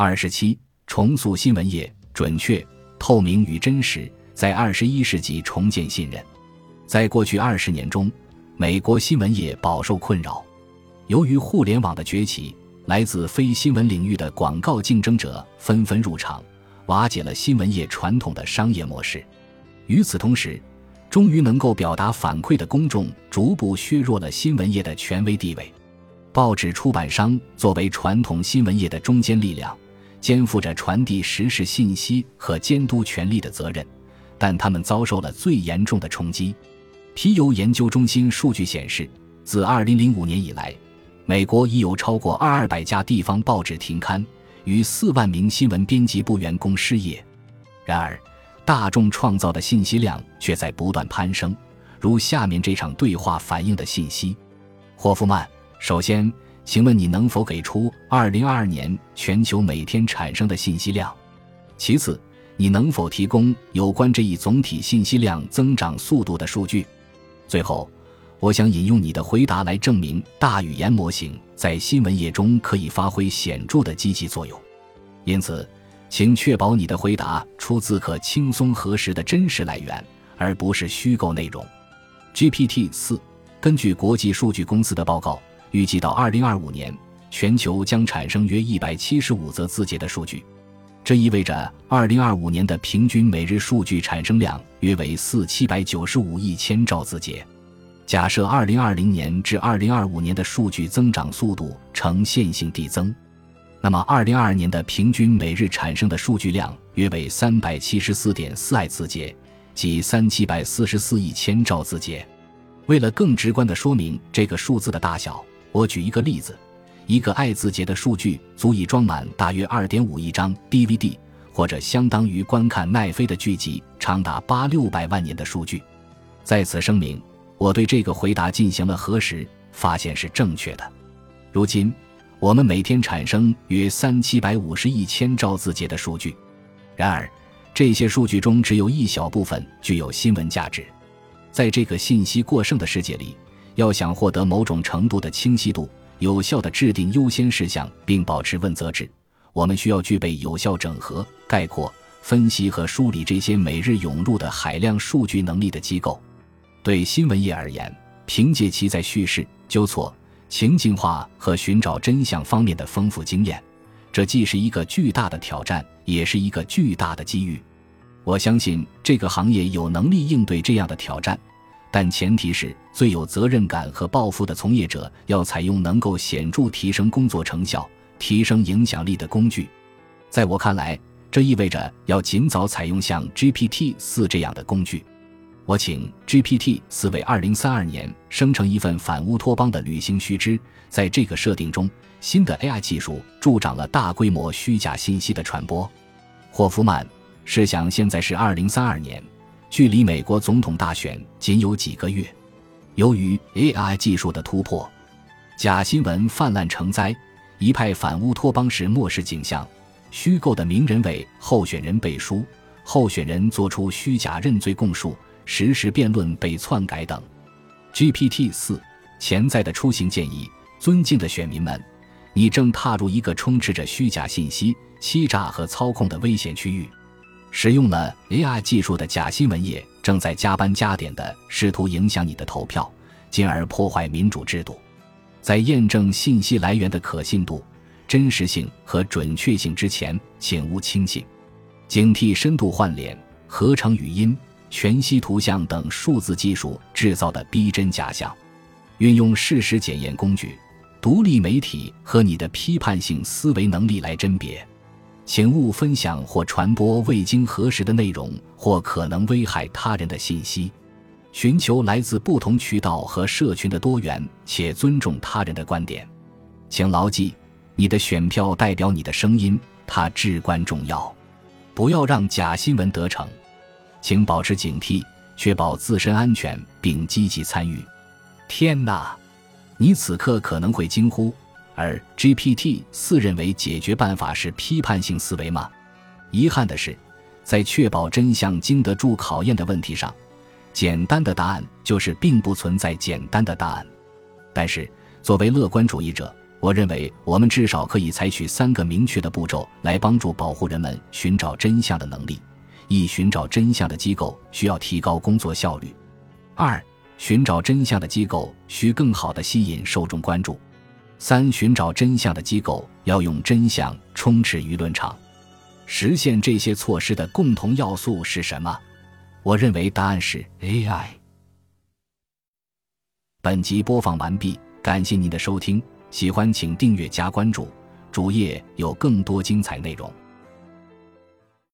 二十七，重塑新闻业，准确、透明与真实，在二十一世纪重建信任。在过去二十年中，美国新闻业饱受困扰。由于互联网的崛起，来自非新闻领域的广告竞争者纷纷入场，瓦解了新闻业传统的商业模式。与此同时，终于能够表达反馈的公众逐步削弱了新闻业的权威地位。报纸出版商作为传统新闻业的中坚力量，肩负着传递实时信息和监督权力的责任，但他们遭受了最严重的冲击。皮尤研究中心数据显示，自2005年以来，美国已有超过二二百家地方报纸停刊，逾四万名新闻编辑部员工失业。然而，大众创造的信息量却在不断攀升，如下面这场对话反映的信息：霍夫曼，首先，请问你能否给出2022年全球每天产生的信息量？其次，你能否提供有关这一总体信息量增长速度的数据？最后，我想引用你的回答来证明大语言模型在新闻业中可以发挥显著的积极作用。因此，请确保你的回答出自可轻松核实的真实来源，而不是虚构内容。GPT 四根据国际数据公司的报告，预计到二零二五年，全球将产生约一百七十五则字节的数据。这意味着，二零二五年的平均每日数据产生量约为四七百九十五亿千兆字节。假设二零二零年至二零二五年的数据增长速度呈线性递增，那么二零二二年的平均每日产生的数据量约为三百七十四点四亿字节，即三七百四十四亿千兆字节。为了更直观地说明这个数字的大小，我举一个例子。一个爱字节的数据足以装满大约二点五亿张 DVD，或者相当于观看奈飞的剧集长达八六百万年的数据。在此声明，我对这个回答进行了核实，发现是正确的。如今，我们每天产生约三七百五十亿千兆字节的数据，然而这些数据中只有一小部分具有新闻价值。在这个信息过剩的世界里，要想获得某种程度的清晰度。有效的制定优先事项，并保持问责制。我们需要具备有效整合、概括、分析和梳理这些每日涌入的海量数据能力的机构。对新闻业而言，凭借其在叙事、纠错、情境化和寻找真相方面的丰富经验，这既是一个巨大的挑战，也是一个巨大的机遇。我相信这个行业有能力应对这样的挑战。但前提是，最有责任感和抱负的从业者要采用能够显著提升工作成效、提升影响力的工具。在我看来，这意味着要尽早采用像 GPT 四这样的工具。我请 GPT 四为二零三二年生成一份反乌托邦的旅行须知。在这个设定中，新的 AI 技术助长了大规模虚假信息的传播。霍夫曼，试想现在是二零三二年。距离美国总统大选仅有几个月，由于 AI 技术的突破，假新闻泛滥成灾，一派反乌托邦式末世景象，虚构的名人为候选人背书，候选人做出虚假认罪供述，实时辩论被篡改等。GPT 四潜在的出行建议：尊敬的选民们，你正踏入一个充斥着虚假信息、欺诈和操控的危险区域。使用了 AI 技术的假新闻业正在加班加点地试图影响你的投票，进而破坏民主制度。在验证信息来源的可信度、真实性和准确性之前，请勿轻信。警惕深度换脸、合成语音、全息图像等数字技术制造的逼真假象。运用事实检验工具、独立媒体和你的批判性思维能力来甄别。请勿分享或传播未经核实的内容或可能危害他人的信息。寻求来自不同渠道和社群的多元，且尊重他人的观点。请牢记，你的选票代表你的声音，它至关重要。不要让假新闻得逞。请保持警惕，确保自身安全，并积极参与。天哪！你此刻可能会惊呼。而 GPT 四认为解决办法是批判性思维吗？遗憾的是，在确保真相经得住考验的问题上，简单的答案就是并不存在简单的答案。但是，作为乐观主义者，我认为，我们至少可以采取三个明确的步骤来帮助保护人们寻找真相的能力：一、寻找真相的机构需要提高工作效率；二、寻找真相的机构需更好地吸引受众关注；三、寻找真相的机构要用真相充斥舆论场。实现这些措施的共同要素是什么？我认为答案是 AI。本集播放完毕，感谢您的收听，喜欢请订阅加关注，主页有更多精彩内容。